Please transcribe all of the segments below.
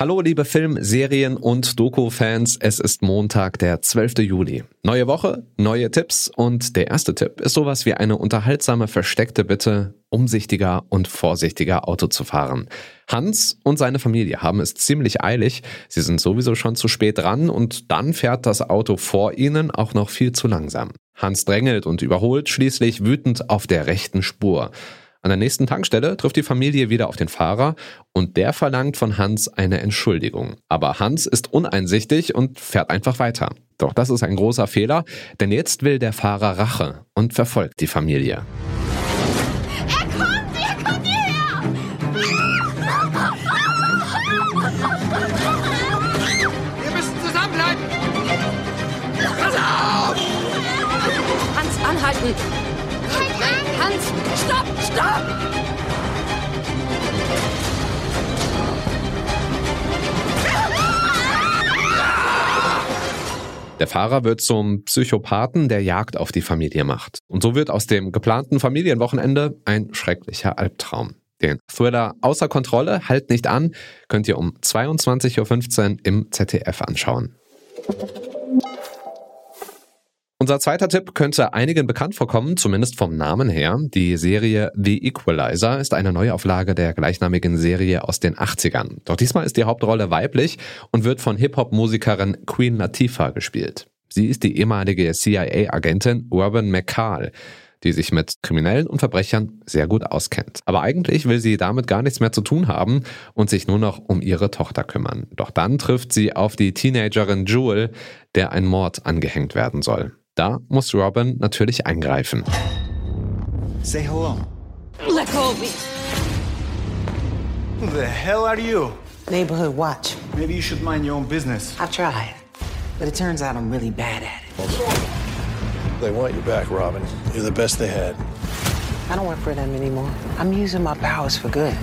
Hallo liebe Film-, Serien- und Doku-Fans, es ist Montag, der 12. Juli. Neue Woche, neue Tipps und der erste Tipp ist sowas wie eine unterhaltsame versteckte Bitte, umsichtiger und vorsichtiger Auto zu fahren. Hans und seine Familie haben es ziemlich eilig, sie sind sowieso schon zu spät dran und dann fährt das Auto vor ihnen auch noch viel zu langsam. Hans drängelt und überholt schließlich wütend auf der rechten Spur. An der nächsten Tankstelle trifft die Familie wieder auf den Fahrer und der verlangt von Hans eine Entschuldigung. Aber Hans ist uneinsichtig und fährt einfach weiter. Doch das ist ein großer Fehler, denn jetzt will der Fahrer Rache und verfolgt die Familie. Stopp! Der Fahrer wird zum Psychopathen, der Jagd auf die Familie macht. Und so wird aus dem geplanten Familienwochenende ein schrecklicher Albtraum. Den Thriller Außer Kontrolle, halt nicht an, könnt ihr um 22.15 Uhr im ZDF anschauen. Unser zweiter Tipp könnte einigen bekannt vorkommen, zumindest vom Namen her. Die Serie The Equalizer ist eine Neuauflage der gleichnamigen Serie aus den 80ern. Doch diesmal ist die Hauptrolle weiblich und wird von Hip-Hop-Musikerin Queen Latifah gespielt. Sie ist die ehemalige CIA-Agentin Urban McCall die sich mit Kriminellen und Verbrechern sehr gut auskennt. Aber eigentlich will sie damit gar nichts mehr zu tun haben und sich nur noch um ihre Tochter kümmern. Doch dann trifft sie auf die Teenagerin Jewel, der ein Mord angehängt werden soll. Da muss Robin natürlich eingreifen. Say hello. Let go of me! Who the hell are you? Neighborhood watch. Maybe you should mind your own business. I tried, but it turns out I'm really bad at it. They want you back, Robin. You're the best they had. I don't work for them anymore. I'm using my powers for good.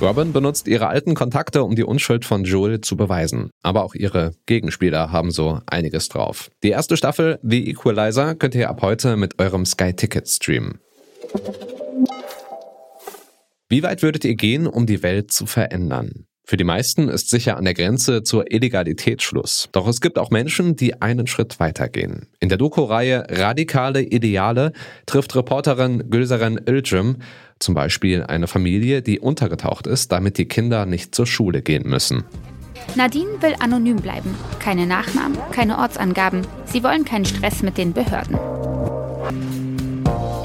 Robin benutzt ihre alten Kontakte, um die Unschuld von Joel zu beweisen. Aber auch ihre Gegenspieler haben so einiges drauf. Die erste Staffel The Equalizer könnt ihr ab heute mit eurem Sky Ticket streamen. Wie weit würdet ihr gehen, um die Welt zu verändern? Für die meisten ist sicher an der Grenze zur Illegalität Schluss. Doch es gibt auch Menschen, die einen Schritt weitergehen. In der Doku-Reihe Radikale Ideale trifft Reporterin Gülseren Ilcim zum Beispiel eine Familie, die untergetaucht ist, damit die Kinder nicht zur Schule gehen müssen. Nadine will anonym bleiben. Keine Nachnamen, keine Ortsangaben. Sie wollen keinen Stress mit den Behörden.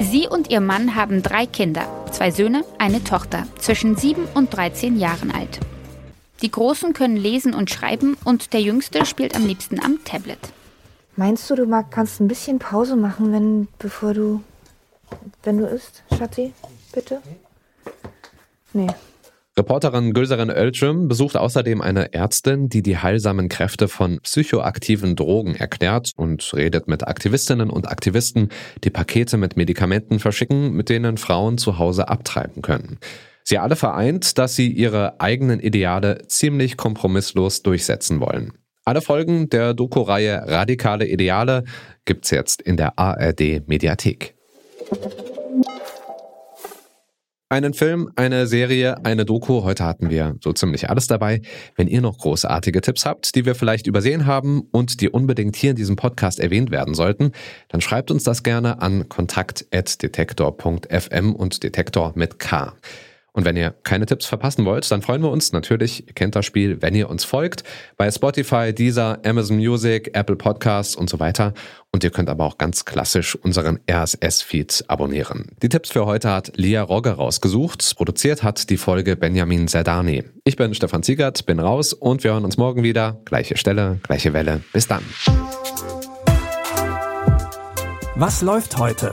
Sie und ihr Mann haben drei Kinder, zwei Söhne, eine Tochter, zwischen 7 und 13 Jahren alt. Die Großen können lesen und schreiben und der Jüngste spielt am liebsten am Tablet. Meinst du, du mag, kannst ein bisschen Pause machen, wenn, bevor du, wenn du isst, Schatzi? Bitte? Nee. Reporterin Gülseren Ölcüm besucht außerdem eine Ärztin, die die heilsamen Kräfte von psychoaktiven Drogen erklärt und redet mit Aktivistinnen und Aktivisten, die Pakete mit Medikamenten verschicken, mit denen Frauen zu Hause abtreiben können. Sie alle vereint, dass sie ihre eigenen Ideale ziemlich kompromisslos durchsetzen wollen. Alle Folgen der Doku-Reihe Radikale Ideale gibt's jetzt in der ARD Mediathek. Einen Film, eine Serie, eine Doku. Heute hatten wir so ziemlich alles dabei. Wenn ihr noch großartige Tipps habt, die wir vielleicht übersehen haben und die unbedingt hier in diesem Podcast erwähnt werden sollten, dann schreibt uns das gerne an kontakt.detektor.fm und Detektor mit K. Und wenn ihr keine Tipps verpassen wollt, dann freuen wir uns natürlich, ihr kennt das Spiel, wenn ihr uns folgt, bei Spotify, Deezer, Amazon Music, Apple Podcasts und so weiter. Und ihr könnt aber auch ganz klassisch unseren RSS-Feed abonnieren. Die Tipps für heute hat Lia Rogge rausgesucht. Produziert hat die Folge Benjamin Zerdani. Ich bin Stefan Ziegert, bin raus und wir hören uns morgen wieder. Gleiche Stelle, gleiche Welle. Bis dann. Was läuft heute?